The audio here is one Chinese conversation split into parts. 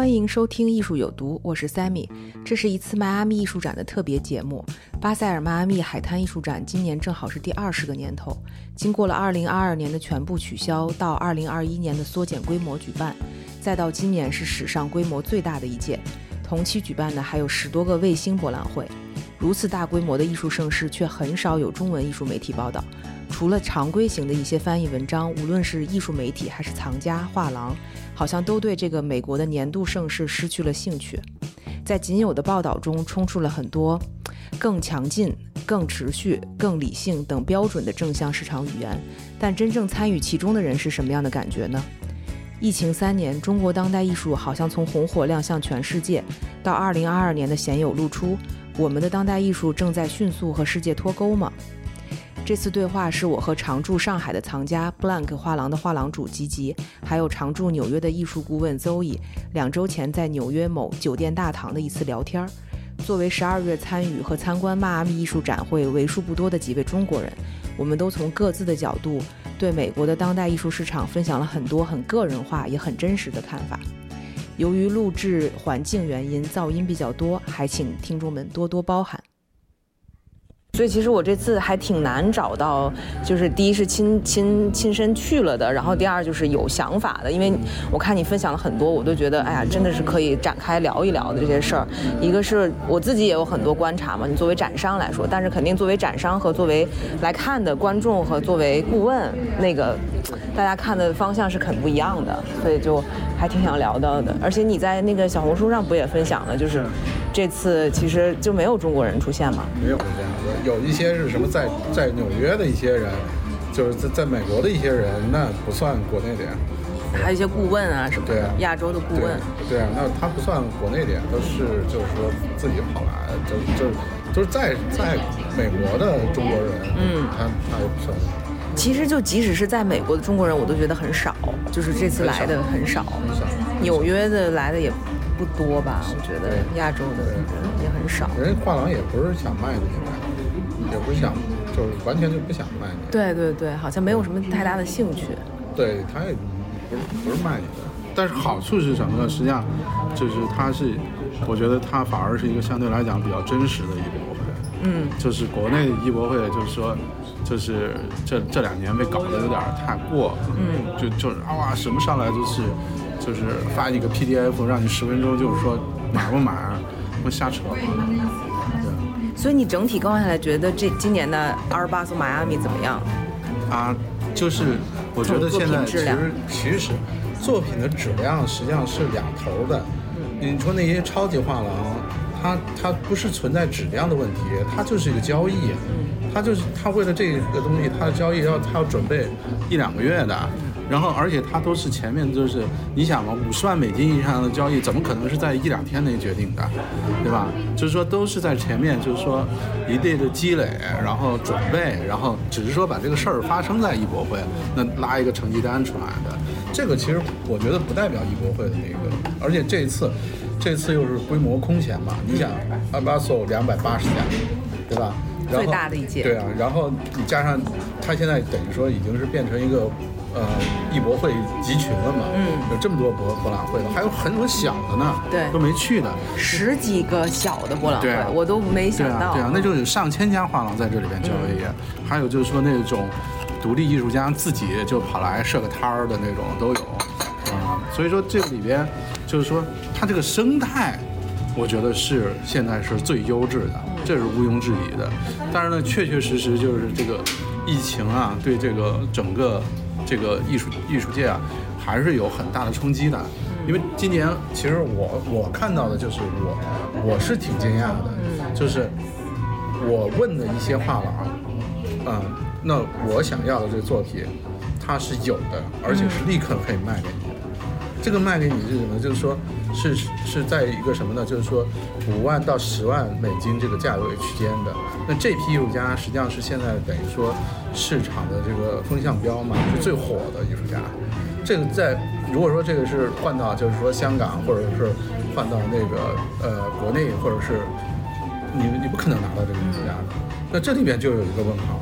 欢迎收听《艺术有毒》，我是 Sammy。这是一次迈阿密艺术展的特别节目。巴塞尔迈阿密海滩艺术展今年正好是第二十个年头，经过了2022年的全部取消，到2021年的缩减规模举办，再到今年是史上规模最大的一届。同期举办的还有十多个卫星博览会。如此大规模的艺术盛事，却很少有中文艺术媒体报道。除了常规型的一些翻译文章，无论是艺术媒体还是藏家、画廊，好像都对这个美国的年度盛事失去了兴趣。在仅有的报道中，充出了很多更强劲、更持续、更理性等标准的正向市场语言。但真正参与其中的人是什么样的感觉呢？疫情三年，中国当代艺术好像从红火亮相全世界，到二零二二年的鲜有露出，我们的当代艺术正在迅速和世界脱钩吗？这次对话是我和常驻上海的藏家 Blank 画廊的画廊主吉吉，还有常驻纽约的艺术顾问 Zoe，两周前在纽约某酒店大堂的一次聊天儿。作为十二月参与和参观迈阿密艺术展会为数不多的几位中国人，我们都从各自的角度对美国的当代艺术市场分享了很多很个人化也很真实的看法。由于录制环境原因，噪音比较多，还请听众们多多包涵。所以其实我这次还挺难找到，就是第一是亲亲亲身去了的，然后第二就是有想法的，因为我看你分享了很多，我都觉得哎呀，真的是可以展开聊一聊的这些事儿。一个是我自己也有很多观察嘛，你作为展商来说，但是肯定作为展商和作为来看的观众和作为顾问，那个大家看的方向是很不一样的，所以就还挺想聊到的。而且你在那个小红书上不也分享了，就是这次其实就没有中国人出现嘛？没有出现。有一些是什么在在纽约的一些人，就是在在美国的一些人，那不算国内的呀。还有一些顾问啊什么，对啊，亚洲的顾问，对啊，那他不算国内的，都是就是说自己跑来，就就就是在在美国的中国人，嗯，他他也不算。其实就即使是在美国的中国人，我都觉得很少，就是这次来的很少，很少。纽约的来的也不多吧？我觉得亚洲的也很少。人家画廊也不是想卖的，应该。也不是想，就是完全就不想卖你。对对对，好像没有什么太大的兴趣。对，他也不是不是卖你的，但是好处是什么呢？实际上，就是它是，我觉得它反而是一个相对来讲比较真实的艺博会。嗯。就是国内艺博会，就是说，就是这这两年被搞得有点太过。嗯。就就是啊哇，什么上来都是，就是发一个 PDF，让你十分钟，就是说买不买，不瞎扯。对所以你整体逛下来，觉得这今年的阿尔巴斯迈阿密怎么样？啊，就是我觉得现在其实其实作品的质量实际上是两头的。你说那些超级画廊，它它不是存在质量的问题，它就是一个交易，它就是它为了这个东西，它的交易要它要准备一两个月的。然后，而且它都是前面就是，你想嘛，五十万美金以上的交易，怎么可能是在一两天内决定的，对吧？就是说都是在前面，就是说一定的积累，然后准备，然后只是说把这个事儿发生在艺博会，那拉一个成绩单出来的。这个其实我觉得不代表艺博会的那个，而且这次，这次又是规模空前嘛，你想，阿巴索两百八十家，对吧？最大的一届。对啊，然后你加上，它现在等于说已经是变成一个。呃，艺博会集群了嘛？嗯，有这么多博博览会了，还有很多小的呢，对，都没去的，十几个小的博览会，我都没想到。对啊，那就有上千家画廊在这里边交易，还有就是说那种独立艺术家自己就跑来设个摊儿的那种都有，啊，所以说这个里边就是说它这个生态，我觉得是现在是最优质的，这是毋庸置疑的。但是呢，确确实实就是这个疫情啊，对这个整个这个艺术艺术界啊，还是有很大的冲击的。因为今年其实我我看到的就是我我是挺惊讶的，就是我问的一些画廊，嗯，那我想要的这个作品，它是有的，而且是立刻可以卖给你的。这个卖给你是什么？就是说，是是在一个什么呢？就是说，五万到十万美金这个价位区间的。那这批艺术家实际上是现在等于说市场的这个风向标嘛，是最火的艺术家。这个在如果说这个是换到就是说香港，或者是换到那个呃国内，或者是你你不可能拿到这个艺术家的。那这里面就有一个问号，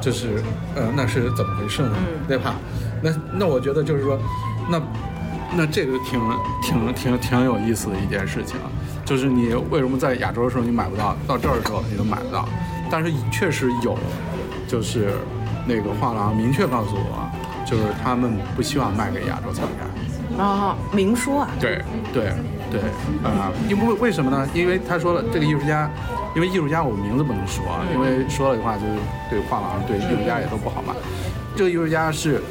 就是呃那是怎么回事呢？对吧？那那我觉得就是说，那。那这个挺挺挺挺有意思的一件事情，就是你为什么在亚洲的时候你买不到，到这儿的时候你都买不到，但是确实有，就是那个画廊明确告诉我，就是他们不希望卖给亚洲藏家。啊，明说啊？对对对，啊，因为为什么呢？因为他说了，这个艺术家，因为艺术家我名字不能说，因为说了的话就是对画廊对艺术家也都不好嘛。这个艺术家是。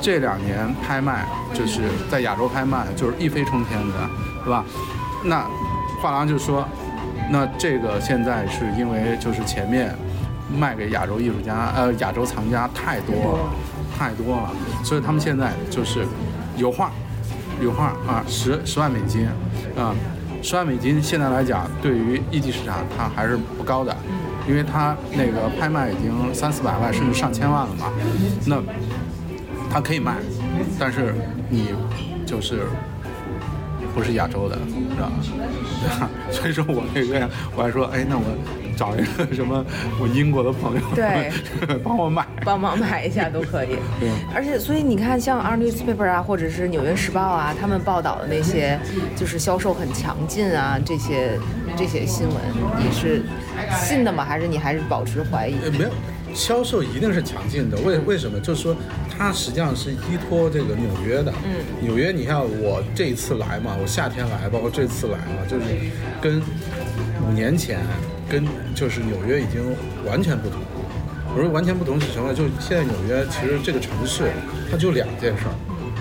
这两年拍卖就是在亚洲拍卖，就是一飞冲天的，是吧？那画廊就说，那这个现在是因为就是前面卖给亚洲艺术家，呃，亚洲藏家太多了，太多了，所以他们现在就是有画，有画啊，十十万美金，啊，十万美金现在来讲，对于一级市场它还是不高的，因为它那个拍卖已经三四百万甚至上千万了嘛，那。它可以卖，但是你就是不是亚洲的，是吧？所以说我那个我还说，哎，那我找一个什么我英国的朋友，对，帮我买，帮忙买一下都可以。对，而且所以你看，像《Our Newspaper》啊，或者是《纽约时报》啊，他们报道的那些就是销售很强劲啊，这些这些新闻，你是信的吗？还是你还是保持怀疑？没有。销售一定是强劲的，为为什么？就是说，它实际上是依托这个纽约的。嗯，纽约，你看我这一次来嘛，我夏天来，包括这次来嘛，就是跟五年前跟就是纽约已经完全不同。我说完全不同是什么？就现在纽约其实这个城市，它就两件事儿，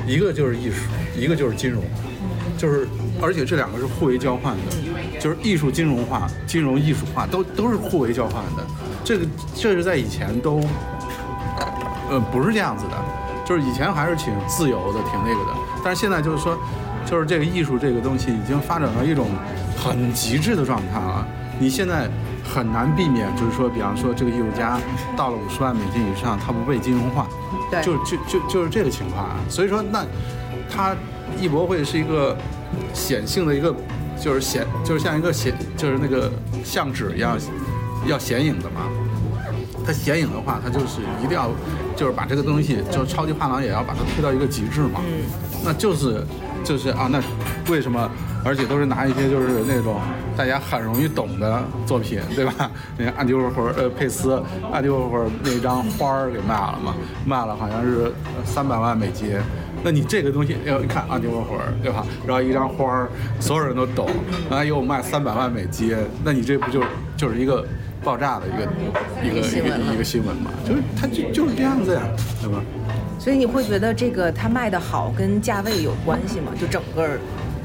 一个就是艺术，一个就是金融，就是而且这两个是互为交换的，就是艺术金融化、金融艺术化都都是互为交换的。这个这是在以前都，呃，不是这样子的，就是以前还是挺自由的，挺那个的。但是现在就是说，就是这个艺术这个东西已经发展到一种很极致的状态了。你现在很难避免，就是说，比方说这个艺术家到了五十万美金以上，他不被金融化，对，就就就就是这个情况啊。所以说，那他艺博会是一个显性的一个，就是显，就是像一个显，就是那个相纸一样。要显影的嘛，它显影的话，它就是一定要，就是把这个东西，就超级画廊也要把它推到一个极致嘛。嗯。那就是，就是啊，那为什么？而且都是拿一些就是那种大家很容易懂的作品，对吧？那个安迪沃霍尔，呃，佩斯，安迪沃霍尔那张花儿给卖了嘛？卖了好像是三百万美金。那你这个东西，要一看安迪沃霍尔，对吧？然后一张花儿，所有人都懂，然后又卖三百万美金，那你这不就就是一个？爆炸的一个一个一个一个新闻嘛，就是它就就是这样子呀，对吧？所以你会觉得这个它卖的好跟价位有关系吗？就整个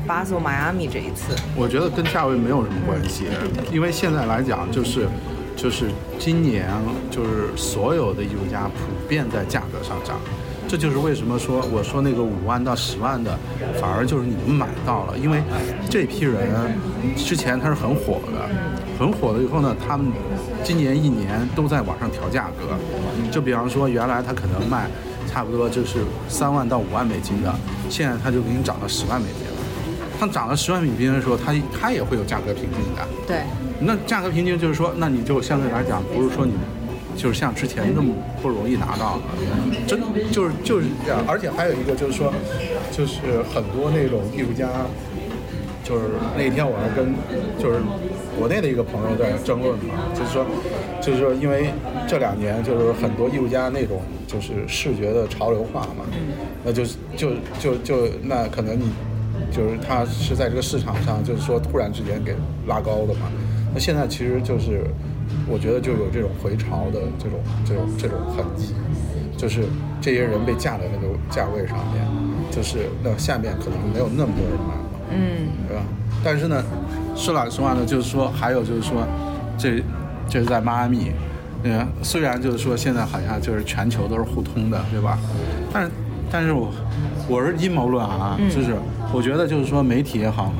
巴塞迈阿密这一次，我觉得跟价位没有什么关系，因为现在来讲就是就是今年就是所有的艺术家普遍在价格上涨。这就是为什么说我说那个五万到十万的，反而就是你们买到了，因为这批人之前他是很火的，很火了以后呢，他们今年一年都在往上调价格。就比方说原来他可能卖差不多就是三万到五万美金的，现在他就给你涨到十万美金了。他涨了十万美金的时候，他他也会有价格瓶颈的。对。那价格瓶颈就是说，那你就相对来讲不是说你。就是像之前那么不容易拿到了，真就是就是这样。而且还有一个就是说，就是很多那种艺术家，就是那天我还跟就是国内的一个朋友在争论嘛，就是说，就是说，因为这两年就是很多艺术家那种就是视觉的潮流化嘛，那就是就就就那可能你就是他是在这个市场上，就是说突然之间给拉高的嘛。那现在其实就是，我觉得就有这种回潮的这种这种这种痕迹，就是这些人被架在那个价位上面，就是那下面可能没有那么多人买，嗯，对吧？但是呢，说老实话呢，就是说还有就是说，这这是在迈阿密，嗯，虽然就是说现在好像就是全球都是互通的，对吧？但是但是我我是阴谋论啊，就是。我觉得就是说，媒体也好，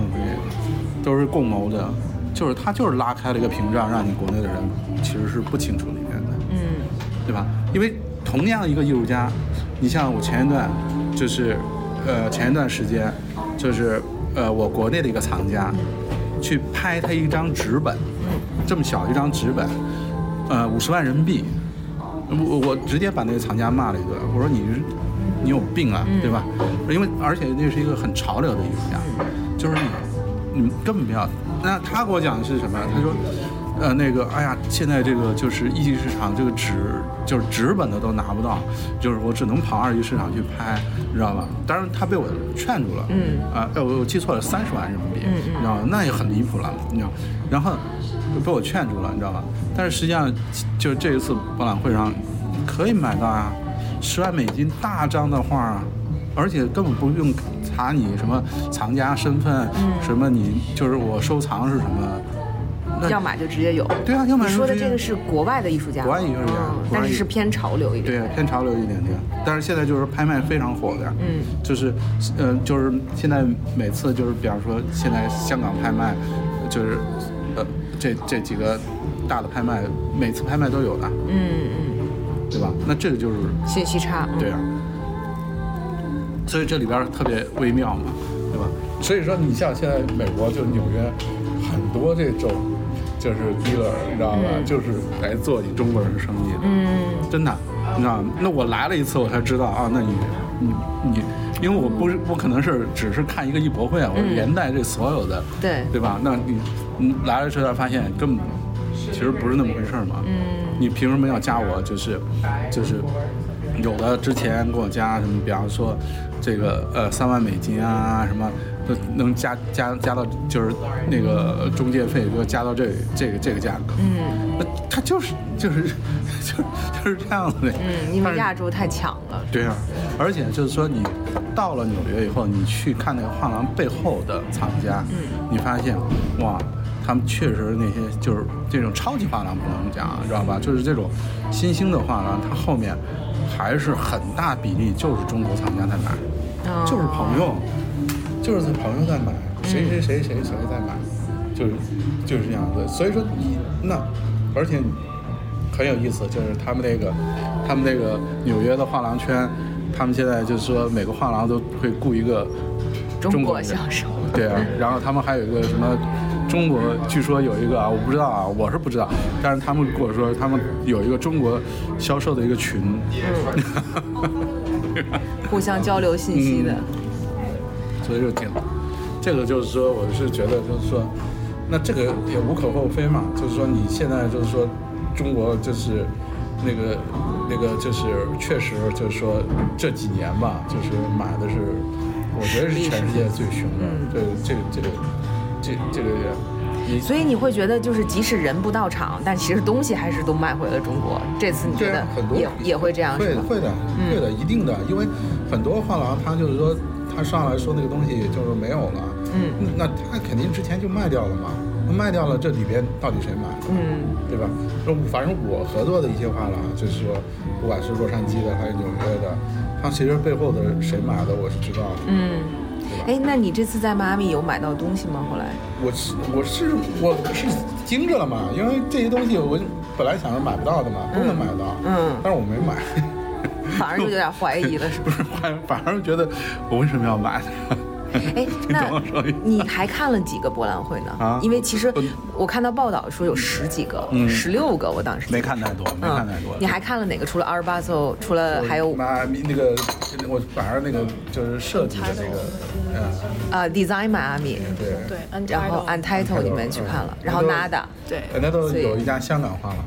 都是共谋的，就是他就是拉开了一个屏障，让你国内的人其实是不清楚里面的，嗯，对吧？因为同样一个艺术家，你像我前一段，就是呃前一段时间，就是呃我国内的一个藏家，去拍他一张纸本，这么小一张纸本，呃五十万人民币，我我直接把那个藏家骂了一顿，我说你。你有病啊，对吧？因为而且那是一个很潮流的艺术家，就是你，你根本不要。那他给我讲的是什么？他说，呃，那个，哎呀，现在这个就是一级市场，这个纸就是纸本的都拿不到，就是我只能跑二级市场去拍，你知道吧？当然他被我劝住了，嗯，啊，哎，我我记错了，三十万人民币，你知道吗？那也很离谱了，你知道，然后被我劝住了，你知道吧？但是实际上，就这一次博览会上可以买到啊。十万美金大张的画啊，而且根本不用查你什么藏家身份，嗯什么你就是我收藏是什么，要买就直接有。对啊，要买。你说的这个是国外的艺术家，国外艺术家，但是是偏潮流一点。对，偏潮流一点点。但是现在就是拍卖非常火的，嗯，就是，嗯，就是现在每次就是，比方说现在香港拍卖，就是，呃，这这几个大的拍卖，每次拍卖都有的，嗯嗯。对吧？那这个就是信息差。对啊，所以这里边特别微妙嘛，对吧？所以说，你像现在美国就纽约很多这种就是 dealer，你知道吧？就是来做你中国人生意的。嗯，真的，你知道吗？那我来了一次，我才知道啊，那你你你，因为我不是不可能是只是看一个艺博会啊，我连带这所有的，对对吧？那你你来了之后发现根本其实不是那么回事嘛。嗯。你凭什么要加我？就是，就是，有的之前给我加什么，比方说，这个呃三万美金啊什么，能加加加到就是那个中介费，就加到这这个这个价格。嗯，那他就是就是就是就是这样子的。嗯，因为亚洲太强了。对啊，而且就是说你到了纽约以后，你去看那个画廊背后的藏家，嗯，你发现哇。他们确实那些就是这种超级画廊不能讲，知道吧？就是这种新兴的画廊，它后面还是很大比例就是中国藏家在买，就是朋友，就是朋友在买，谁谁谁谁谁在买，就是就是这样子。所以说你那，而且很有意思，就是他们那个他们那个纽约的画廊圈，他们现在就是说每个画廊都会雇一个中国销售，对啊，然后他们还有一个什么。中国据说有一个啊，我不知道啊，我是不知道，但是他们跟我说他们有一个中国销售的一个群，互相交流信息的，所以就挺，这个就是说，我是觉得就是说，那这个也无可厚非嘛，就是说你现在就是说中国就是那个那个就是确实就是说这几年吧，就是买的是，我觉得是全世界最凶的，这这这个。这这个也，所以你会觉得，就是即使人不到场，但其实东西还是都卖回了中国。这次你觉得也也会这样？会会的，会的，一定的。因为很多画廊，他就是说，他上来说那个东西就是没有了，嗯，那他肯定之前就卖掉了嘛。那卖掉了，这里边到底谁买？嗯，对吧？说反正我合作的一些画廊，就是说，不管是洛杉矶的还是纽约的，他其实背后的谁买的，我是知道的。嗯。哎，那你这次在迈阿密有买到东西吗？后来我是我是我是惊着了嘛，因为这些东西我本来想着买不到的嘛，都能买到，嗯，但是我没买，反而就有点怀疑了，是不是？反反而觉得我为什么要买呢？哎，那你还看了几个博览会呢？啊，因为其实我看到报道说有十几个，十六个，我当时没看太多，没看太多。你还看了哪个？除了阿尔巴索，除了还有那那个我反而那个就是设计的那个，嗯。啊，Design Miami，对。对，然后 Untitled 你们去看了，然后 Nada，对，Nada 有一家香港画廊嘛，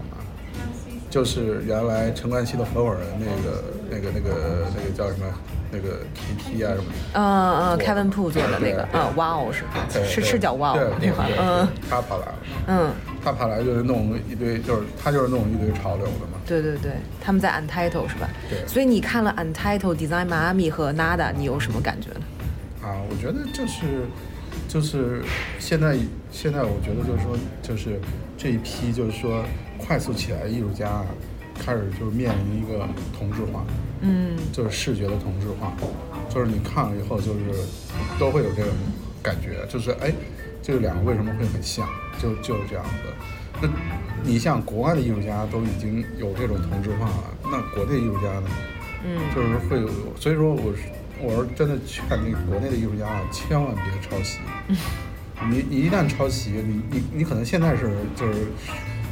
就是原来陈冠希的合伙人那个那个那个那个叫什么？那个 KT 啊什么的。嗯嗯，Kevin Po 做的那个，嗯哇哦是是是叫哇哦对那款，嗯，他跑来了，嗯，他跑来就是弄一堆，就是他就是弄一堆潮流的嘛。对对对，他们在 Untitled 是吧？对。所以你看了 Untitled Design Miami 和 Nada，你有什么感觉呢？啊，我觉得就是就是现在现在我觉得就是说就是这一批就是说快速起来的艺术家。开始就是面临一个同质化，嗯，就是视觉的同质化，就是你看了以后就是都会有这种感觉，就是哎，这两个为什么会很像？就就是这样子。那你像国外的艺术家都已经有这种同质化了，那国内艺术家呢？嗯，就是会有，所以说我是我是真的劝那个国内的艺术家啊，千万别抄袭。你你一旦抄袭，你你你可能现在是就是。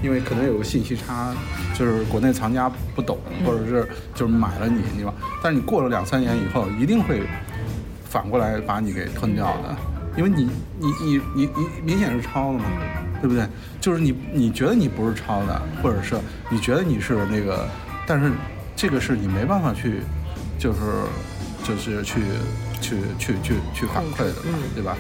因为可能有个信息差，就是国内藏家不懂，或者是就是买了你，你吧？但是你过了两三年以后，一定会反过来把你给吞掉的，因为你你你你你明显是抄的嘛，对不对？就是你你觉得你不是抄的，或者是你觉得你是那个，但是这个是你没办法去，就是就是去去去去去反馈的，对吧？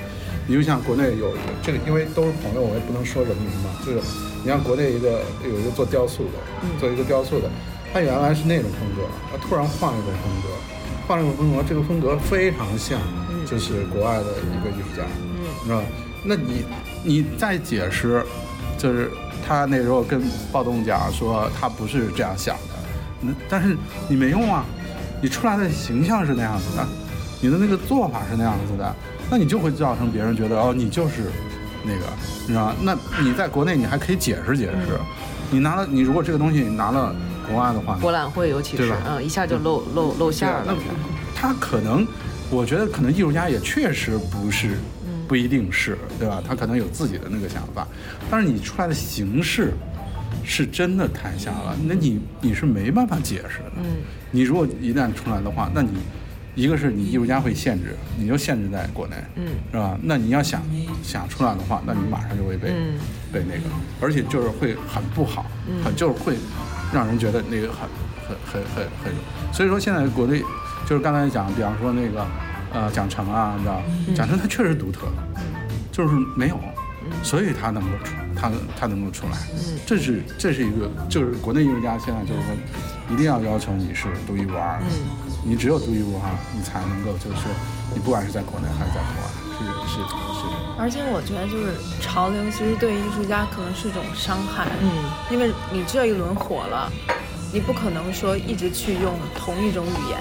你就像国内有这个，因为都是朋友，我也不能说人名嘛。就是你像国内一个有一个做雕塑的，做一个雕塑的，他原来是那种风格，他突然换了一种风格，换了一种风格，这个风格非常像，就是国外的一个艺术家，你知道吧？那你你再解释，就是他那时候跟暴动讲说他不是这样想的，那但是你没用啊，你出来的形象是那样子的，你的那个做法是那样子的。那你就会造成别人觉得哦，你就是那个，你知道吗？那你在国内你还可以解释解释，你拿了你如果这个东西你拿了国外的话，博览会尤其是嗯，一下就露露露馅了。那他可能，我觉得可能艺术家也确实不是，不一定是对吧？他可能有自己的那个想法，但是你出来的形式是真的太像了，那你你是没办法解释的。嗯，你如果一旦出来的话，那你。一个是你艺术家会限制，你就限制在国内，嗯，是吧？那你要想想出来的话，那你马上就会被被那个，而且就是会很不好，很就是会让人觉得那个很很很很很。所以说现在国内就是刚才讲，比方说那个呃蒋成啊，你知道，蒋成他确实独特，就是没有，所以他能够出，他他能够出来，这是这是一个，就是国内艺术家现在就是说一定要要求你是独一无二。你只有独一无二，你才能够就是，你不管是在国内还是在国外，是是是。而且我觉得就是潮流，其实对艺术家可能是一种伤害。嗯，因为你这一轮火了，你不可能说一直去用同一种语言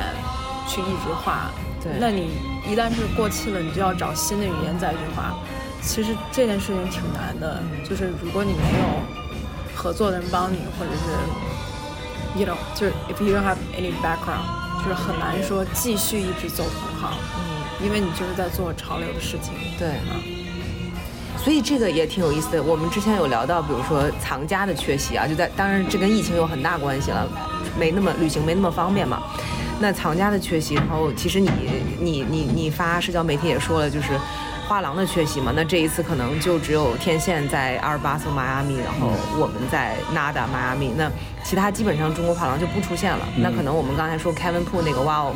去一直画。对。那你一旦是过气了，你就要找新的语言再去画。其实这件事情挺难的，就是如果你没有合作的人帮你，或者是，you know，就是 if you don't have any background。就是很难说继续一直走同行，嗯，因为你就是在做潮流的事情，对啊，所以这个也挺有意思的。我们之前有聊到，比如说藏家的缺席啊，就在当然这跟疫情有很大关系了，没那么旅行没那么方便嘛。那藏家的缺席，然后其实你你你你发社交媒体也说了，就是。画廊的缺席嘛，那这一次可能就只有天线在阿尔巴斯迈阿密，然后我们在 Nada 迈阿密，那其他基本上中国画廊就不出现了。那可能我们刚才说 Kevin Po 那个 Wow，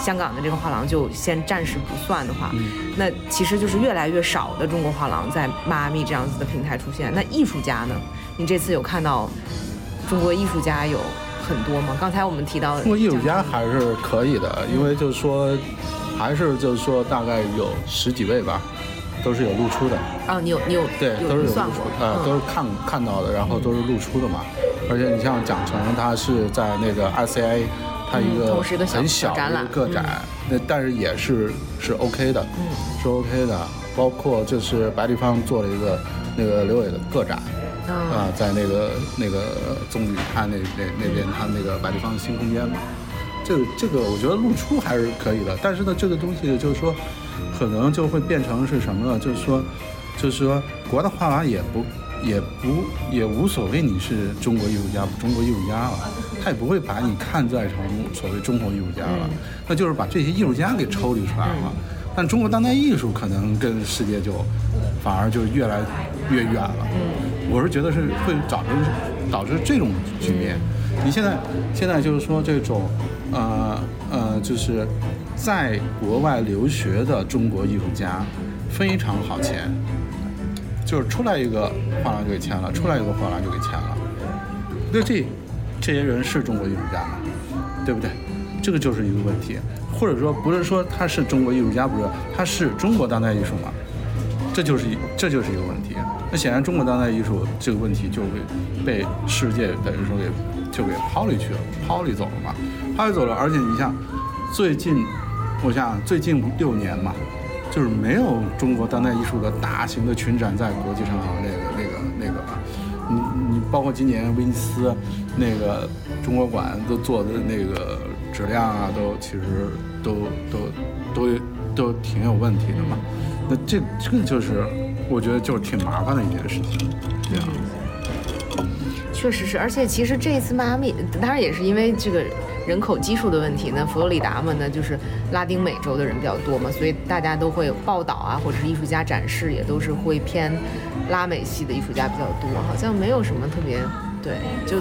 香港的这个画廊就先暂时不算的话，那其实就是越来越少的中国画廊在迈阿密这样子的平台出现。那艺术家呢？你这次有看到中国艺术家有很多吗？刚才我们提到中国艺术家还是可以的，因为就是说。还是就是说，大概有十几位吧，都是有露出的。啊，你有你有对，都是有露出，呃，都是看看到的，然后都是露出的嘛。而且你像蒋成，他是在那个 RCA，他一个很小的一个个展，那但是也是是 OK 的，嗯，是 OK 的。包括就是白立方做了一个那个刘伟的个展，啊，在那个那个棕榈滩那那那边，他那个白立方新空间嘛。这个这个，我觉得露出还是可以的，但是呢，这个东西就是说，可能就会变成是什么呢？就是说，就是说，国的画廊也不也不也无所谓你是中国艺术家不中国艺术家了，他也不会把你看在成所谓中国艺术家了，那就是把这些艺术家给抽离出来了。但中国当代艺术可能跟世界就反而就越来越远了。我是觉得是会导致导致这种局面。你现在现在就是说这种。呃呃，就是在国外留学的中国艺术家非常好签，就是出来一个画廊就给签了，出来一个画廊就给签了。那这这些人是中国艺术家吗？对不对？这个就是一个问题，或者说不是说他是中国艺术家，不是他是中国当代艺术吗？这就是一这就是一个问题。那显然中国当代艺术这个问题就会被世界等于说给就给抛离去了，抛离走了嘛，抛离走了。而且你像最近，我想最近六年嘛，就是没有中国当代艺术的大型的群展在国际上那个那个那个啊。你你包括今年威尼斯那个中国馆都做的那个质量啊，都其实都都都都挺有问题的嘛。那这这个就是我觉得就是挺麻烦的一件事情，对啊。确实是，而且其实这一次迈阿密，当然也是因为这个人口基数的问题呢。佛罗里达嘛，呢就是拉丁美洲的人比较多嘛，所以大家都会报道啊，或者是艺术家展示也都是会偏拉美系的艺术家比较多，好像没有什么特别对，就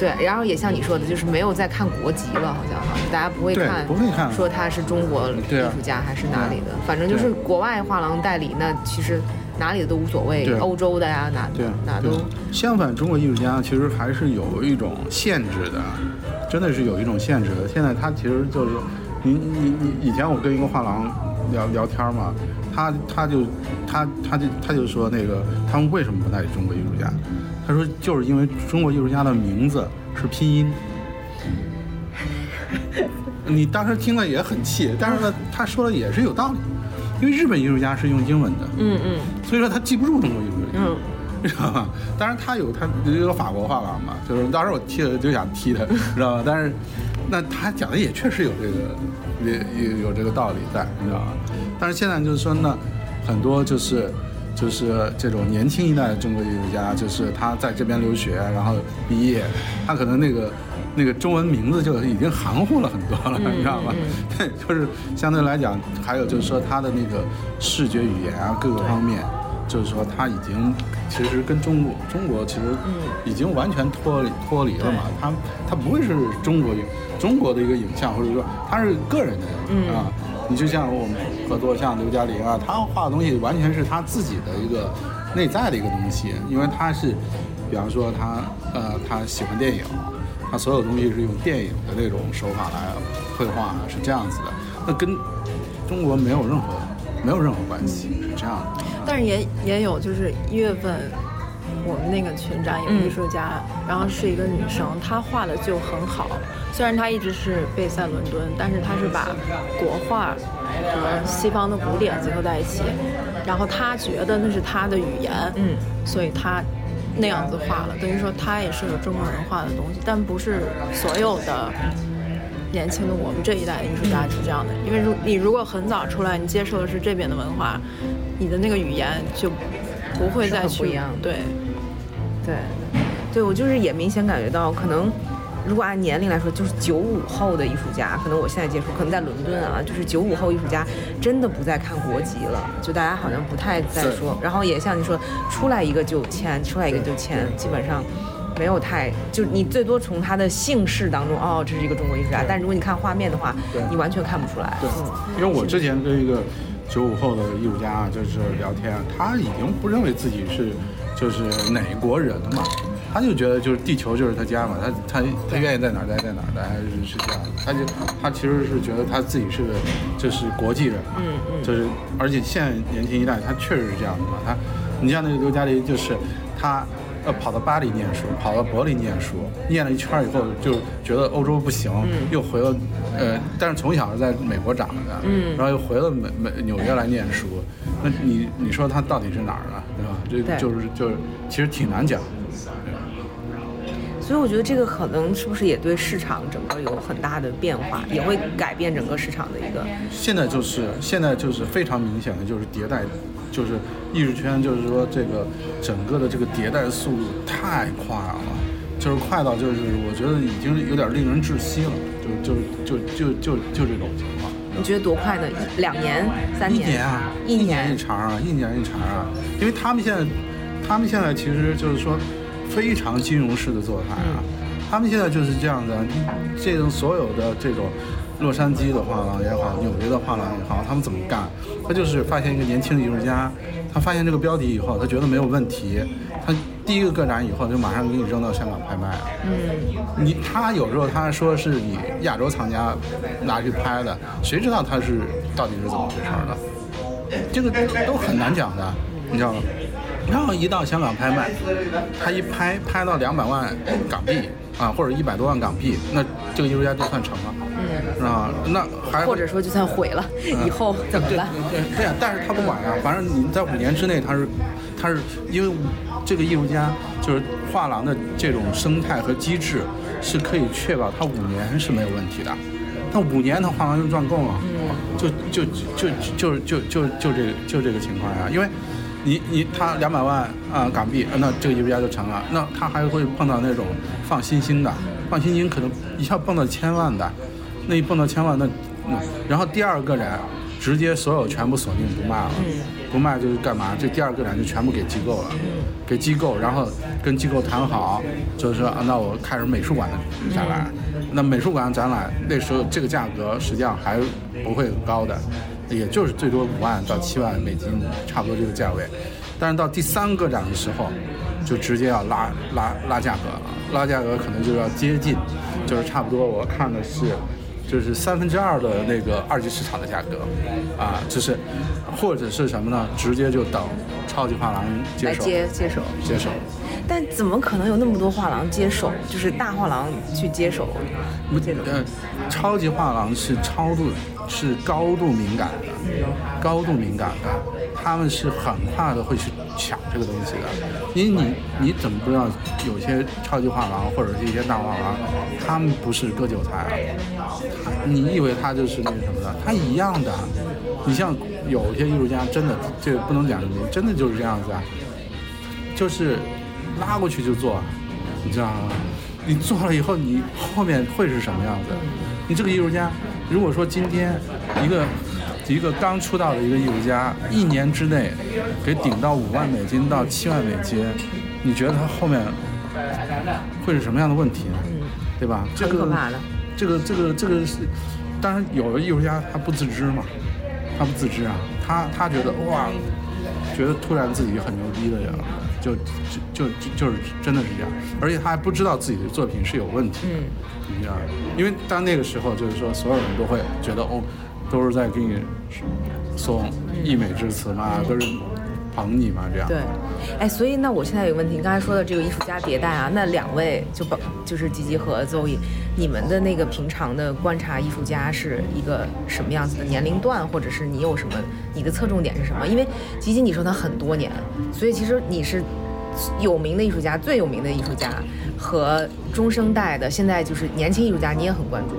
对。然后也像你说的，就是没有再看国籍了，好像哈，大家不会看，不会看，说他是中国艺术家还是哪里的，反正就是国外画廊代理，那其实。哪里的都无所谓，欧洲的呀，哪哪都。相反，中国艺术家其实还是有一种限制的，真的是有一种限制的。现在他其实就是，你你你以前我跟一个画廊聊聊天嘛，他他就他他就他就说那个他们为什么不代理中国艺术家？他说就是因为中国艺术家的名字是拼音。你当时听了也很气，但是呢，他说的也是有道理。因为日本艺术家是用英文的，嗯嗯，所以说他记不住中国艺术家，嗯，知道吧？当然他有他有个法国画廊嘛，就是当时我踢了就想踢他，知道吧？但是那他讲的也确实有这个有有这个道理在，你知道吧？但是现在就是说呢，很多就是就是这种年轻一代的中国艺术家，就是他在这边留学，然后毕业，他可能那个。那个中文名字就已经含糊了很多了，你知道吗？对，就是相对来讲，还有就是说他的那个视觉语言啊，各个方面，就是说他已经其实跟中国中国其实已经完全脱离脱离了嘛。他他不会是中国中国的一个影像，或者说他是个人的啊。你就像我们合作像刘嘉玲啊，他画的东西完全是他自己的一个内在的一个东西，因为他是，比方说他呃他喜欢电影。他所有东西是用电影的那种手法来绘画，是这样子的。那跟中国没有任何没有任何关系，是这样的。但是也也有，就是一月份我们那个群展有艺术家，然后是一个女生，她画的就很好。虽然她一直是贝在伦敦，但是她是把国画和西方的古典结合在一起，然后她觉得那是她的语言，嗯，所以她。那样子画了，等于说她也是有中国人画的东西，但不是所有的年轻的我们这一代的艺术家是这样的。因为如你如果很早出来，你接受的是这边的文化，你的那个语言就不会再去不一样。对，对，对我就是也明显感觉到可能。如果按年龄来说，就是九五后的艺术家，可能我现在接触，可能在伦敦啊，就是九五后艺术家真的不再看国籍了，就大家好像不太再说。然后也像你说，出来一个就签，出来一个就签，基本上没有太，就你最多从他的姓氏当中，哦，这是一个中国艺术家。但如果你看画面的话，你完全看不出来。对，因为我之前跟一个九五后的艺术家就是聊天，他已经不认为自己是就是哪国人了嘛。他就觉得就是地球就是他家嘛，他他他愿意在哪儿待在哪儿待，是是这样。他就他其实是觉得他自己是个就是国际人，嗯嗯，就是而且现在年轻一代他确实是这样的嘛。他你像那个刘嘉玲，就是他呃跑到巴黎念书，跑到柏林念书，念了一圈以后就觉得欧洲不行，又回了呃，但是从小是在美国长的，嗯，然后又回了美美纽约来念书。那你你说他到底是哪儿的，对吧？这就是就是其实挺难讲。所以我觉得这个可能是不是也对市场整个有很大的变化，也会改变整个市场的一个。现在就是现在就是非常明显的就是迭代，就是艺术圈就是说这个整个的这个迭代速度太快了，就是快到就是我觉得已经有点令人窒息了，就就就就就就这种情况。你觉得多快呢？一两年、三年？一年啊，一年一茬啊，一年一茬啊，因为他们现在，他们现在其实就是说。非常金融式的做法啊，他们现在就是这样的，这种所有的这种，洛杉矶的画廊也好，纽约的画廊也好，他们怎么干？他就是发现一个年轻的艺术家，他发现这个标题以后，他觉得没有问题，他第一个个展以后就马上给你扔到香港拍卖了。嗯，你他有时候他说是你亚洲藏家拿去拍的，谁知道他是到底是怎么回事呢？这个都很难讲的，你知道吗？然后一到香港拍卖，他一拍拍到两百万港币啊，或者一百多万港币，那这个艺术家就算成了，嗯，啊，那还或者说就算毁了，以后怎么办？对对呀，但是他不管呀，反正你在五年之内，他是他是因为这个艺术家就是画廊的这种生态和机制是可以确保他五年是没有问题的，那五年他画廊就赚够了，就就就就就就就这个就这个情况呀，因为。你你他两百万啊港币，那这个艺术家就成了。那他还会碰到那种放新星的，放新星可能一下蹦到千万的，那一蹦到千万，那嗯，然后第二个人直接所有全部锁定不卖了，不卖就是干嘛？这第二个人就全部给机构了，给机构，然后跟机构谈好，就是说啊，那我开始美术馆的展览，那美术馆展览那时候这个价格实际上还不会很高的。也就是最多五万到七万美金，差不多这个价位。但是到第三个涨的时候，就直接要拉拉拉价格了，拉价格可能就要接近，就是差不多我看的是，就是三分之二的那个二级市场的价格，啊，就是，或者是什么呢？直接就等超级画廊接手接接手接手。但怎么可能有那么多画廊接手？就是大画廊去接手？不接手。呃，超级画廊是超度。是高度敏感的，高度敏感的，他们是很快的会去抢这个东西的，因为你你怎么不知道有些超级画廊或者是一些大画廊，他们不是割韭菜啊，你以为他就是那什么的，他一样的，你像有些艺术家真的这不能讲，真的就是这样子啊，就是拉过去就做，你知道吗？你做了以后，你后面会是什么样子？你这个艺术家。如果说今天一个一个刚出道的一个艺术家，一年之内给顶到五万美金到七万美金，你觉得他后面会是什么样的问题呢？对吧？这个这个这个这个是，当然有的艺术家他不自知嘛，他不自知啊，他他觉得哇，觉得突然自己很牛逼的呀。就就就就是真的是这样，而且他还不知道自己的作品是有问题的，你知道因为当那个时候，就是说所有人都会觉得哦，都是在给你送溢美之词嘛，都是捧你嘛，这样。对，哎，所以那我现在有个问题，你刚才说的这个艺术家迭代啊，那两位就包就是吉吉和邹毅，你们的那个平常的观察艺术家是一个什么样子的年龄段，或者是你有什么你的侧重点是什么？因为吉吉你说他很多年，所以其实你是。有名的艺术家，最有名的艺术家和中生代的，现在就是年轻艺术家，你也很关注。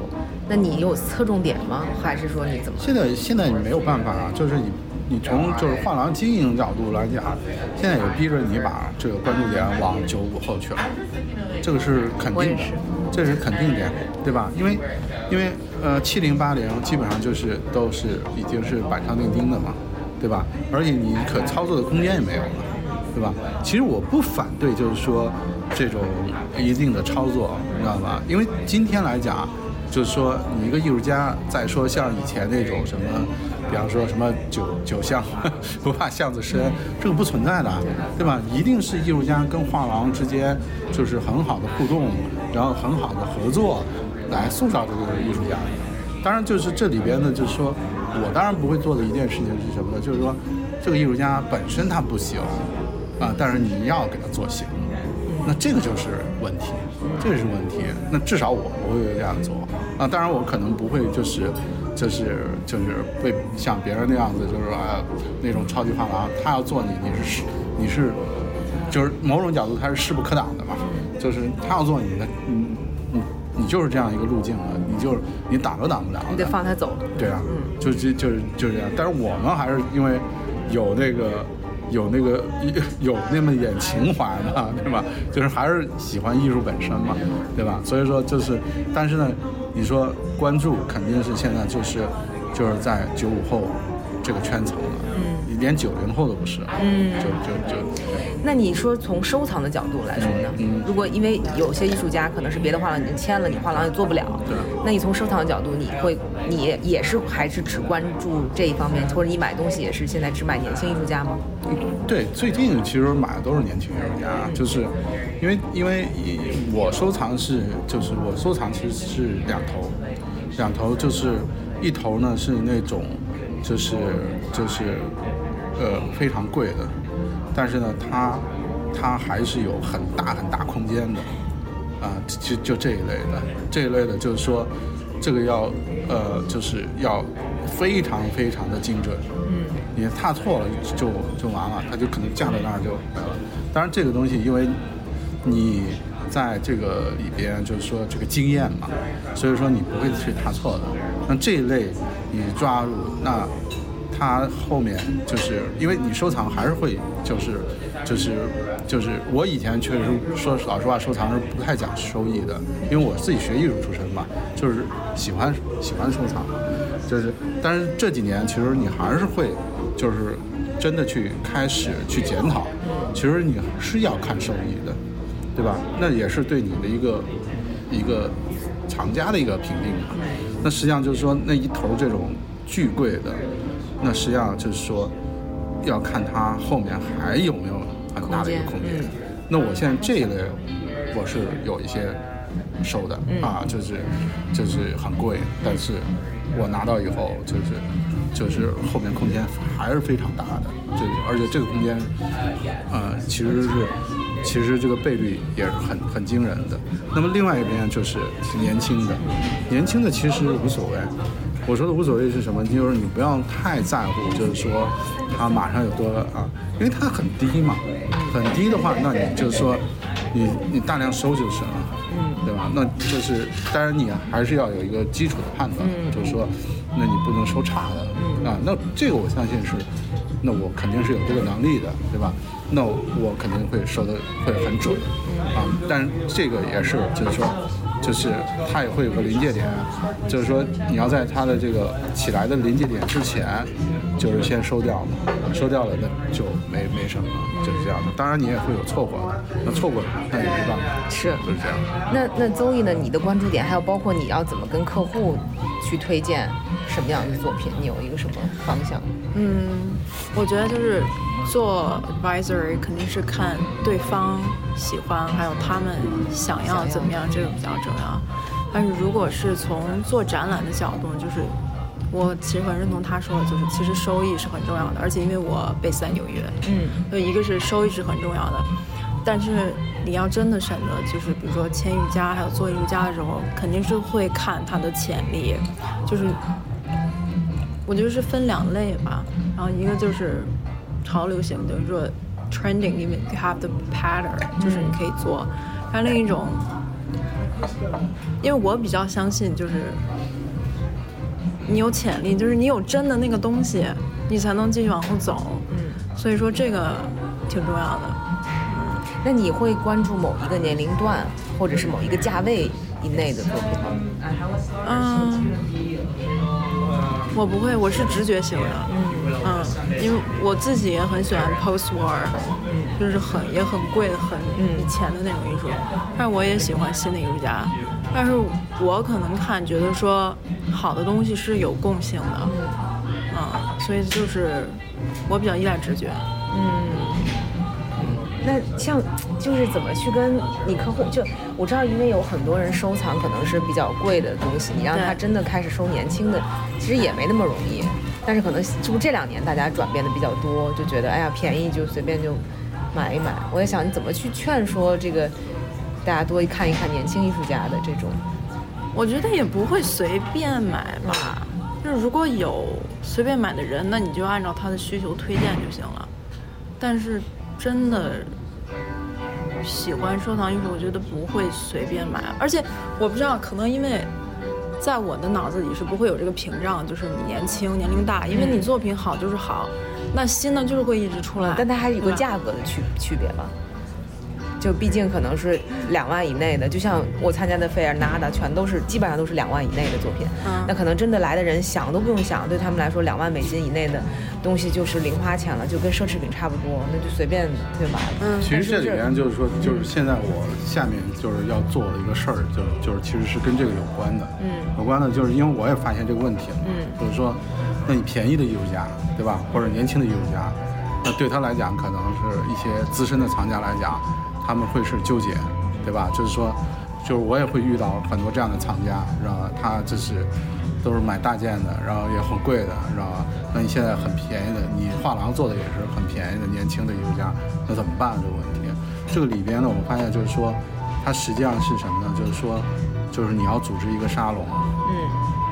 那你有侧重点吗？还是说你怎么？现在现在你没有办法啊，就是你你从就是画廊经营角度来讲，现在也逼着你把这个关注点往九五后去了，这个是肯定的，这是肯定的，对吧？因为因为呃七零八零基本上就是都是已经是板上钉钉的嘛，对吧？而且你可操作的空间也没有了。对吧？其实我不反对，就是说这种一定的操作，你知道吧？因为今天来讲，就是说你一个艺术家，再说像以前那种什么，比方说什么酒酒巷 不怕巷子深，这个不存在的，对吧？一定是艺术家跟画廊之间就是很好的互动，然后很好的合作，来塑造这个艺术家。当然，就是这里边呢，就是说我当然不会做的一件事情是什么呢？就是说这个艺术家本身他不行。啊，但是你要给他做行，那这个就是问题，这个是问题。那至少我不会这样做啊。当然我可能不会，就是就是就是被像别人那样子，就是啊那种超级画廊，他要做你，你是你是就是某种角度他是势不可挡的嘛。就是他要做你的，你你你就是这样一个路径了，你就是你挡都挡不了。你得放他走。对啊，就就就是就是这样。但是我们还是因为有那个。有那个有那么一点情怀嘛，对吧？就是还是喜欢艺术本身嘛，对吧？所以说就是，但是呢，你说关注肯定是现在就是就是在九五后这个圈层了。嗯，连九零后都不是，嗯，就就就。那你说从收藏的角度来说呢？嗯，如果因为有些艺术家可能是别的画廊已经签了，你画廊也做不了，对。那你从收藏的角度，你会你也是还是只关注这一方面，或者你买东西也是现在只买年轻艺术家吗？对，最近其实买的都是年轻艺术家，就是因为因为我收藏是就是我收藏其实是两头，两头就是一头呢是那种就是就是呃非常贵的。但是呢，它它还是有很大很大空间的，啊，就就这一类的，这一类的，就是说，这个要呃，就是要非常非常的精准，嗯，你踏错了就就完了，它就可能架在那儿就没了。当然，这个东西因为你在这个里边，就是说这个经验嘛，所以说你不会去踏错的。那这一类你抓住那。它后面就是因为你收藏还是会就是就是就是我以前确实说老实话收藏是不太讲收益的，因为我自己学艺术出身嘛，就是喜欢喜欢收藏，就是但是这几年其实你还是会就是真的去开始去检讨，其实你是要看收益的，对吧？那也是对你的一个一个厂家的一个评定嘛。那实际上就是说那一头这种巨贵的。那实际上就是说，要看它后面还有没有很大的一个空间。那我现在这一类，我是有一些收的啊，就是就是很贵，但是我拿到以后就是就是后面空间还是非常大的，就是而且这个空间，呃，其实是其实这个倍率也是很很惊人的。那么另外一边就是年轻的，年轻的其实无所谓。我说的无所谓是什么？就是你不要太在乎，就是说它马上有多啊，因为它很低嘛，很低的话，那你就是说你你大量收就是了，嗯，对吧？那就是当然你还是要有一个基础的判断，就是说，那你不能收差的，啊，那这个我相信是，那我肯定是有这个能力的，对吧？那我肯定会收的会很准，啊，但是这个也是就是说。就是它也会有个临界点，就是说你要在它的这个起来的临界点之前，就是先收掉嘛，收掉了那就没没什么，就是这样的。当然你也会有错过的，那错过那也没办法，是就是这样。那那综艺呢？你的关注点还有包括你要怎么跟客户去推荐什么样的作品？你有一个什么方向？嗯，我觉得就是。做 advisory 肯定是看对方喜欢，还有他们想要怎么样，这个比较重要。但是如果是从做展览的角度，就是我其实很认同他说的，就是其实收益是很重要的。而且因为我 base 在纽约，嗯，所以一个是收益是很重要的。但是你要真的选择，就是比如说签艺术家，还有做艺术家的时候，肯定是会看他的潜力。就是我觉得是分两类吧，然后一个就是。潮流型，等于说 trending，因为 you have the pattern，就是你可以做。还有另一种，因为我比较相信，就是你有潜力，就是你有真的那个东西，你才能继续往后走。嗯，所以说这个挺重要的。嗯，那你会关注某一个年龄段，或者是某一个价位以内的作品吗？嗯，我不会，我是直觉型的。嗯。嗯，因为我自己也很喜欢 post war，嗯，就是很也很贵的很以前的那种艺术，但是我也喜欢新的艺术家，但是我可能看觉得说好的东西是有共性的，嗯，所以就是我比较依赖直觉，嗯。那像就是怎么去跟你客户？就我知道，因为有很多人收藏可能是比较贵的东西，你让他真的开始收年轻的，其实也没那么容易。但是可能就这两年大家转变的比较多，就觉得哎呀便宜就随便就买一买。我在想你怎么去劝说这个大家多看一看年轻艺术家的这种。我觉得也不会随便买吧，就是如果有随便买的人，那你就按照他的需求推荐就行了。但是真的喜欢收藏艺术，我觉得不会随便买。而且我不知道，可能因为。在我的脑子里是不会有这个屏障，就是你年轻、年龄大，因为你作品好就是好，那新的就是会一直出来。但它还有个价格的区区别吧？就毕竟可能是两万以内的，就像我参加的费尔纳达，全都是基本上都是两万以内的作品。嗯那可能真的来的人想都不用想，对他们来说，两万美金以内的东西就是零花钱了，就跟奢侈品差不多，那就随便对吧？嗯其实这里边就是说，就是现在我下面就是要做的一个事儿，就就是其实是跟这个有关的。嗯有关的就是因为我也发现这个问题了，嗯就是说，那你便宜的艺术家，对吧？或者年轻的艺术家，那对他来讲，可能是一些资深的藏家来讲，他们会是纠结，对吧？就是说，就是我也会遇到很多这样的藏家，然后他就是都是买大件的，然后也很贵的，然后那你现在很便宜的，你画廊做的也是很便宜的年轻的艺术家，那怎么办这个问题？这个里边呢，我发现就是说，它实际上是什么呢？就是说，就是你要组织一个沙龙，嗯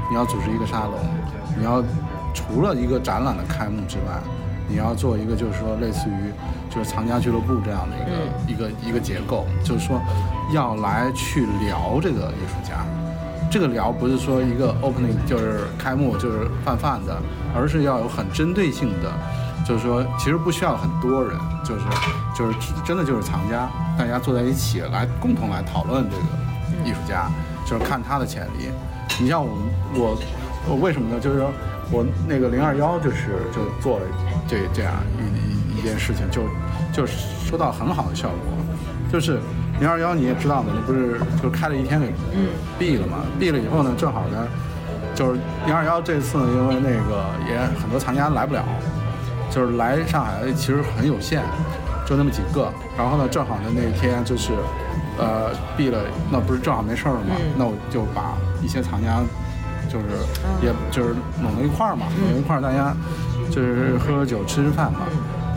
你要组织一个沙龙，你要除了一个展览的开幕之外，你要做一个就是说类似于就是藏家俱乐部这样的一个、一个一个结构，就是说要来去聊这个艺术家。这个聊不是说一个 opening 就是开幕就是泛泛的，而是要有很针对性的，就是说其实不需要很多人，就是就是真的就是藏家，大家坐在一起来共同来讨论这个艺术家，就是看他的潜力。你像我们我我为什么呢？就是说我那个零二幺就是就做了这这样一一一件事情，就就收到很好的效果。就是零二幺你也知道嘛，那不是就开了一天给闭了嘛？闭了以后呢，正好呢，就是零二幺这次呢，因为那个也很多藏家来不了，就是来上海其实很有限，就那么几个。然后呢，正好呢那天就是，呃，闭了，那不是正好没事儿嘛？那我就把一些藏家，就是、也就是拢到一块儿嘛，拢到一块儿大家就是喝喝酒吃吃饭嘛。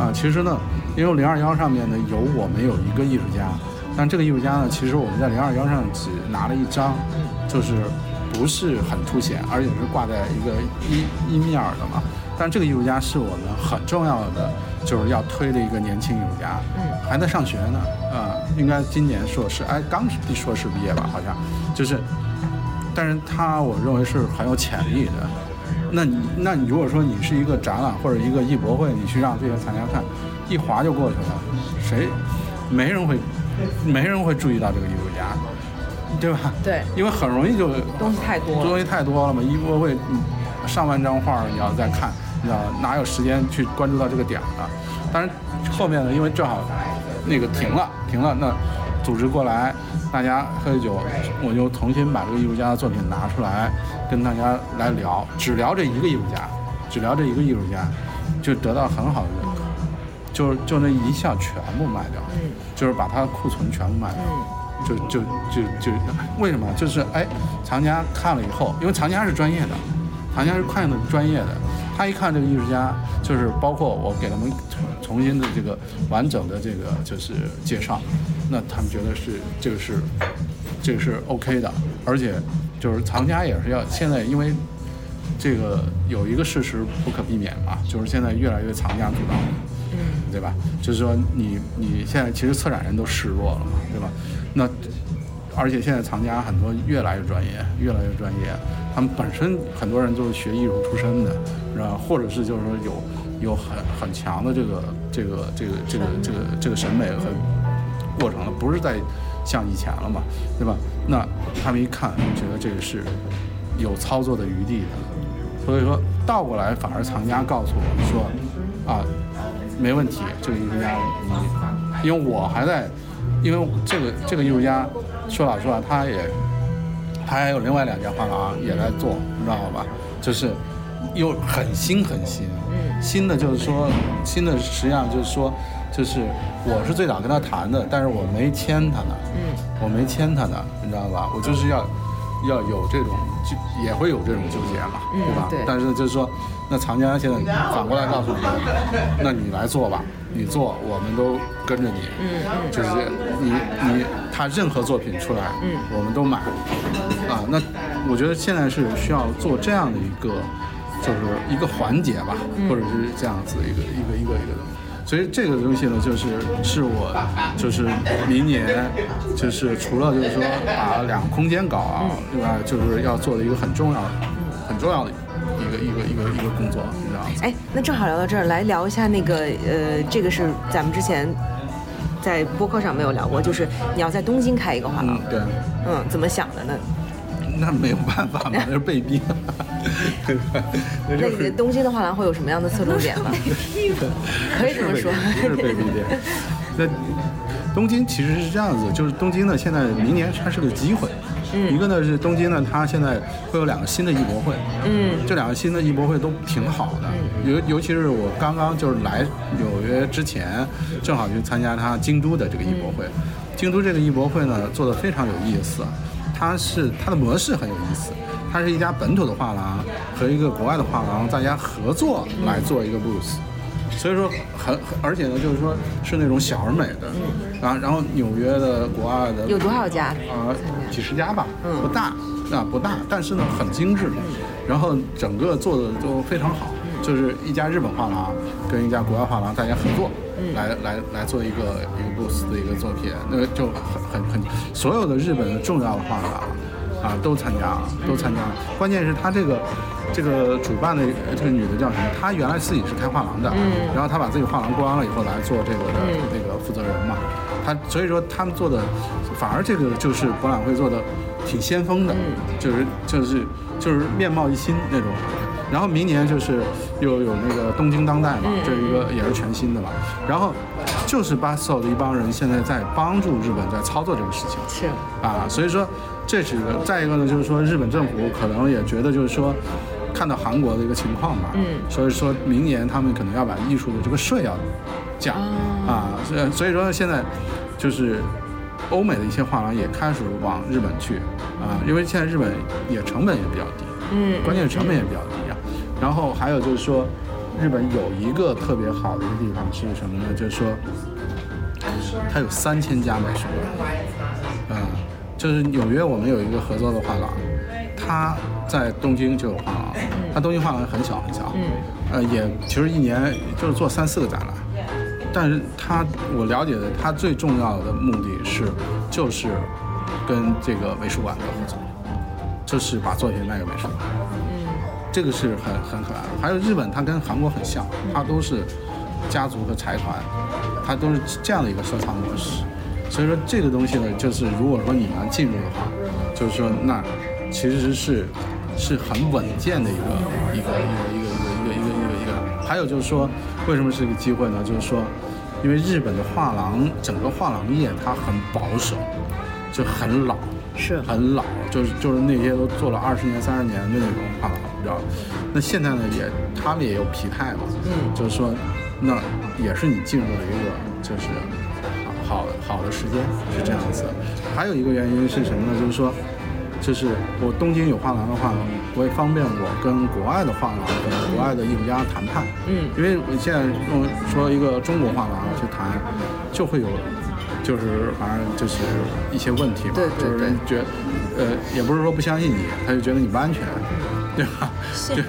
啊，其实呢，因为零二幺上面呢有我们有一个艺术家，但这个艺术家呢，其实我们在零二幺上只拿了一张，就是不是很凸显，而且是挂在一个一一面儿的嘛。但这个艺术家是我们很重要的，就是要推的一个年轻艺术家，嗯，还在上学呢，啊、应该今年硕士，哎，刚毕硕士毕业吧，好像，就是，但是他我认为是很有潜力的。那你那你如果说你是一个展览或者一个艺博会，你去让这些藏家看，一划就过去了，谁没人会没人会注意到这个艺术家，对吧？对因为很容易就东西太多了东西太多了嘛，艺博会嗯上万张画儿你要再看，你知道哪有时间去关注到这个点儿呢？但是后面呢，因为正好那个停了停了，那组织过来，大家喝酒，我就重新把这个艺术家的作品拿出来，跟大家来聊，只聊这一个艺术家，只聊这一个艺术家，就得到很好的认可，就就那一下全部卖掉，嗯就是把他的库存全部卖掉。嗯就就就就为什么？就是哎，藏家看了以后，因为藏家是专业的，藏家是看的专业的，他一看这个艺术家，就是包括我给他们重新的这个完整的这个就是介绍，那他们觉得是这个是这个是 OK 的，而且就是藏家也是要现在因为这个有一个事实不可避免嘛，就是现在越来越藏家主导。对吧？就是说你你现在其实策展人都示弱了嘛，对吧？那而且现在藏家很多越来越专业，越来越专业，他们本身很多人都是学艺术出身的，是吧？或者是就是说有有很很强的这个这个这个这个这个这个审美和过程了，不是在像以前了嘛，对吧？那他们一看，觉得这个是有操作的余地的，所以说倒过来，反而藏家告诉我说，啊，没问题，这个艺术家你，因为我还在，因为这个这个艺术家，说老实话，他也他还有另外两家画廊也在做，你知道吧？就是又很新很新，嗯新的就是说新的实际上就是说，就是我是最早跟他谈的，但是我没签他呢，嗯我没签他呢，你知道吧？我就是要要有这种就也会有这种纠结嘛，嗯对吧？对。但是就是说，那藏家现在反过来告诉你，那你来做吧，你做，我们都跟着你，嗯嗯。就是你你他任何作品出来，嗯。我们都买，啊，那我觉得现在是需要做这样的一个，就是一个环节吧，嗯。或者是这样子一个一个一个一个东西。所以这个东西呢，就是是我就是明年就是除了就是说把两个空间搞啊，对吧？就是要做的一个很重要的、很重要的一个一个一个一个工作，你知道吗？哎，那正好聊到这儿，来聊一下那个呃，这个是咱们之前在播客上没有聊过，就是你要在东京开一个画廊。对。嗯，怎么想的呢？那没有办法嘛，那是被逼。那你东京的画廊会有什么样的侧重点吗？可以这么说。是被逼的。那东京其实是这样子，就是东京呢，现在明年它是个机会。嗯一个呢是东京呢，它现在会有两个新的艺博会，嗯，这两个新的艺博会都挺好的，尤尤其是我刚刚就是来纽约之前，正好去参加它京都的这个艺博会，京都这个艺博会呢做的非常有意思，它是它的模式很有意思，它是一家本土的画廊和一个国外的画廊大家合作来做一个 booth。所以说很，而且呢，就是说是那种小而美的，啊，然后纽约的、国外的有多少家？啊，几十家吧，不大，啊不大，但是呢很精致，然后整个做的都非常好，就是一家日本画廊跟一家国外画廊大家合作，来来来做一个一个 booth 的一个作品，那个就很很很，所有的日本的重要的画廊啊都参加了，都参加了，关键是他这个。这个主办的这个女的叫什么？她原来自己是开画廊的，嗯，然后她把自己画廊关了以后来做这个的那个负责人嘛。她所以说他们做的，反而这个就是博览会做的挺先锋的，就是就是就是面貌一新那种。然后明年就是又有那个东京当代嘛，这一个也是全新的嘛。然后就是巴塞的一帮人现在在帮助日本在操作这个事情，是啊，所以说这是一个。再一个呢，就是说日本政府可能也觉得就是说。看到韩国的一个情况嘛，嗯，所以说明年他们可能要把艺术的这个税要降啊，所以所以说现在就是欧美的一些画廊也开始往日本去啊，因为现在日本也成本也比较低，嗯，关键是成本也比较低啊。然后还有就是说，日本有一个特别好的一个地方是什么呢？就是说，它有三千家美术馆，嗯，就是纽约我们有一个合作的画廊。它在东京就有画廊，它东京画廊很小很小，呃，也其实一年就是做三四个展览，但是他我了解的，他最重要的目的是就是跟这个美术馆的合作，就是把作品卖给美术馆，这个是很很可爱的。还有日本，它跟韩国很像，它都是家族和财团，它都是这样的一个收藏模式，所以说这个东西呢，就是如果说你能进入的话，就是说那。其实是是很稳健的一个一个一个一个一个一个一个一个一个。还有就是说，为什么是一个机会呢？就是说，因为日本的画廊整个画廊业它很保守，就很老，是很老，就是就是那些都做了二十年、三十年的那种画廊，你知道那现在呢，也他们也有疲态嘛，嗯，就是说，那也是你进入了一个就是好好的时间是这样子。还有一个原因是什么呢？就是说。就是我东京有画廊的话，我也方便我跟国外的画廊跟国外的艺术家谈判。嗯，因为我现在用说一个中国画廊去谈，就会有，就是反正就是一些问题嘛。对对对。觉，呃，也不是说不相信你，他就觉得你不安全，对吧？对，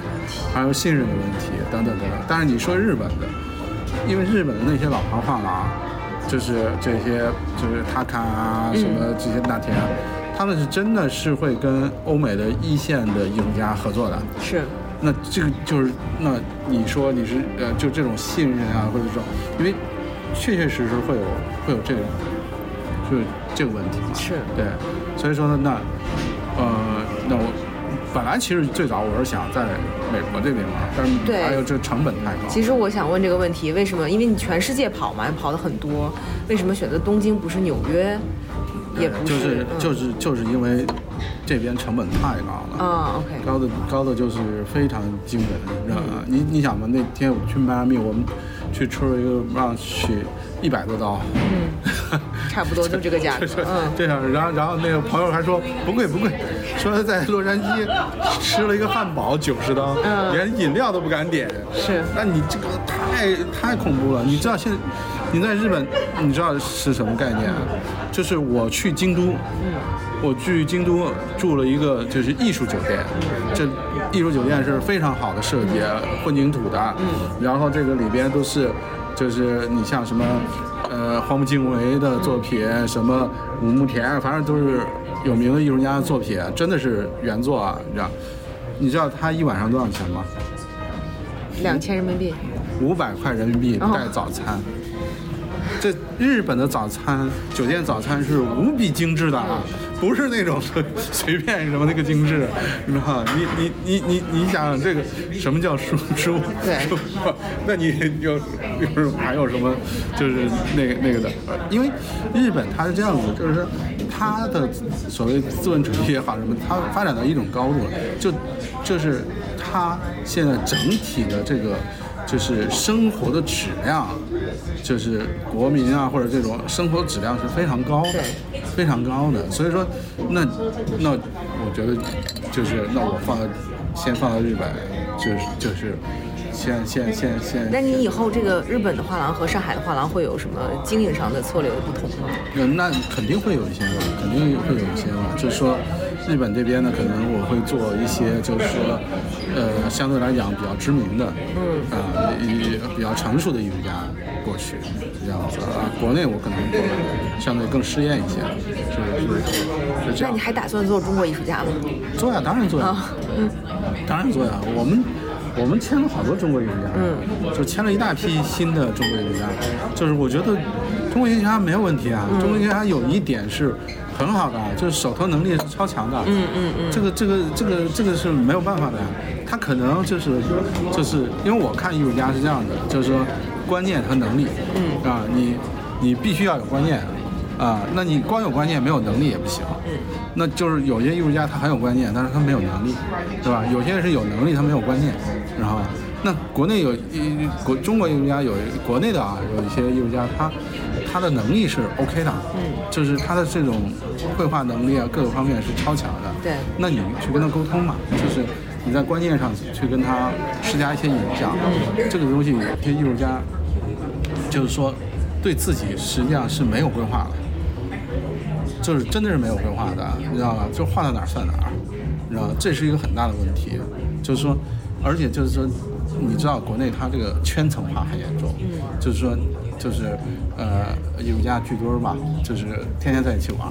还有信任的问题等等等等。但是你说日本的，因为日本的那些老牌画廊，就是这些就是塔卡啊什么这些大田。他们是真的是会跟欧美的一线的艺术家合作的，是。那这个就是，那你说你是呃，就这种信任啊，或者这种，因为确确实实会有会有这种，就是这个问题嘛。是。对。所以说呢，那呃，那我本来其实最早我是想在美国这边嘛，但是还有这成本太高。其实我想问这个问题，为什么？因为你全世界跑嘛，跑的很多，为什么选择东京不是纽约？也不是，就是就是就是因为这边成本太高了啊，OK，高的高的就是非常惊人，你知道吗？你你想嘛，那天我去迈阿密，我们去吃了一个让去一百多刀，嗯，差不多就这个价格，嗯，这样，然后然后那个朋友还说不贵不贵，说在洛杉矶吃了一个汉堡九十刀，嗯，连饮料都不敢点，是，那你这个太太恐怖了，你知道现在。你在日本，你知道是什么概念啊？就是我去京都，我去京都住了一个就是艺术酒店，这艺术酒店是非常好的设计，混凝土的，然后这个里边都是，就是你像什么，呃，荒木经惟的作品，什么五木田，反正都是有名的艺术家的作品，真的是原作啊，你知道？你知道他一晚上多少钱吗？两千人民币。五百块人民币带早餐。这日本的早餐酒店早餐是无比精致的啊，不是那种随 随便什么那个精致，你知道吗？你你你你你想想这个什么叫输出？对，那你有有还有什么就是那个那个的？因为日本它是这样子，就是它的所谓资本主义也好什么，它发展到一种高度了，就就是它现在整体的这个。就是生活的质量，就是国民啊，或者这种生活质量是非常高的，非常高的。所以说，那那我觉得就是那我放到先放到日本，就是就是先先先先。那你以后这个日本的画廊和上海的画廊会有什么经营上的策略的不同吗？那肯定会有一些吧，肯定会有一些吧，就是说。日本这边呢，可能我会做一些，就是说，呃，相对来讲比较知名的，嗯，啊，一比较成熟的艺术家过去，这样子啊。国内我可能相对更试验一些，就是是这样。那你还打算做中国艺术家吗？做呀，当然做呀，嗯，当然做呀。我们我们签了好多中国艺术家，嗯，就签了一大批新的中国艺术家。就是我觉得中国艺术家没有问题啊，中国艺术家有一点是。很好的，就是手头能力是超强的。嗯嗯嗯，这个这个这个这个是没有办法的。他可能就是就是因为我看艺术家是这样的，就是说观念和能力。嗯啊，你你必须要有观念啊，那你光有观念没有能力也不行。嗯，那就是有些艺术家他很有观念，但是他没有能力，对吧？有些人是有能力，他没有观念，然后那国内有一国中国艺术家有国内的啊，有一些艺术家他。他的能力是 OK 的，嗯，就是他的这种绘画能力啊，各个方面是超强的。对，那你去跟他沟通嘛，就是你在观念上去跟他施加一些影响。嗯，这个东西有些艺术家就是说对自己实际上是没有规划的，就是真的是没有规划的，你知道吧？就画到哪儿算哪儿，你知道这是一个很大的问题。就是说，而且就是说，你知道国内它这个圈层化很严重，嗯，就是说。就是呃，艺术家聚堆儿嘛，就是天天在一起玩，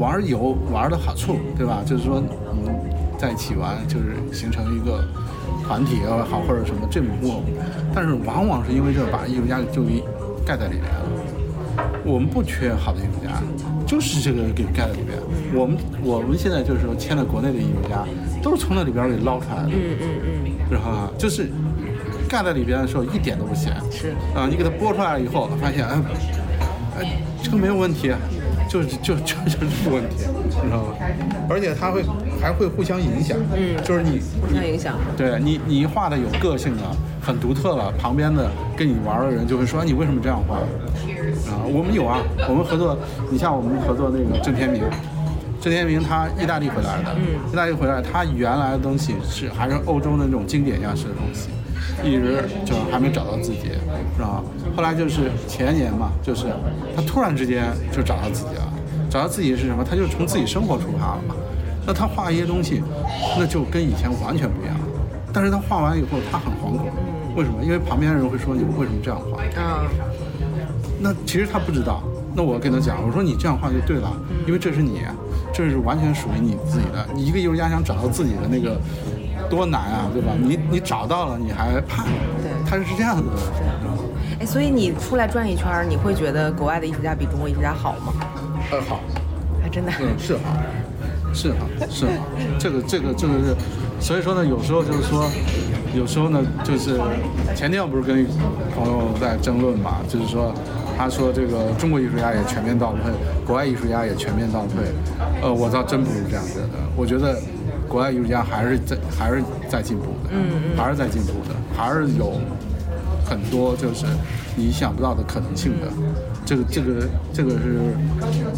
玩有玩的好处，对吧？就是说，我们，在一起玩，就是形成一个团体也好，或者什么这种过。但是往往是因为这把艺术家就给盖在里面了。我们不缺好的艺术家，就是这个给盖在里面。我们我们现在就是说签了国内的艺术家，都是从那里边给捞出来的。嗯嗯嗯。然后就是。盖在里边的时候一点都不咸，是啊，你给它剥出来了以后，发现哎，哎，这个没有问题，就就就就是问题，你知道吗？而且它会还会互相影响，嗯，就是你互相影响，对你你画的有个性了，很独特了，旁边的跟你玩的人就会说你为什么这样画？啊，我们有啊，我们合作，你像我们合作那个郑天明，郑天明他意大利回来的，嗯，意大利回来，他原来的东西是还是欧洲的那种经典样式的东西。一直就还没找到自己，是吧？后来就是前年嘛，就是他突然之间就找到自己了。找到自己是什么？他就从自己生活出发了嘛。那他画一些东西，那就跟以前完全不一样。但是他画完以后，他很惶恐。为什么？因为旁边人会说你为什么这样画？啊。那其实他不知道。那我跟他讲，我说你这样画就对了，因为这是你，这是完全属于你自己的。你一个艺术家想找到自己的那个。多难啊，对吧？你你找到了，你还怕？对，他是这样子的。哎，所以你出来转一圈，你会觉得国外的艺术家比中国艺术家好吗？呃，好，还真的。嗯，是好，是好，是好。这个这个这个是，所以说呢，有时候就是说，有时候呢，就是前天我不是跟朋友在争论嘛，就是说，他说这个中国艺术家也全面倒退，国外艺术家也全面倒退。呃，我倒真不是这样觉得，我觉得。国外艺术家还是在还是在进步的，嗯嗯，还是在进步的，还是有很多就是你想不到的可能性的。这个这个这个是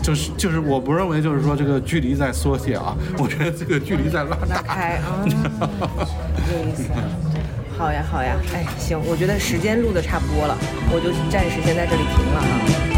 就是就是我不认为就是说这个距离在缩写啊，我觉得这个距离在拉大。开啊，有意思。好呀好呀，哎行，我觉得时间录的差不多了，我就暂时先在这里停了啊。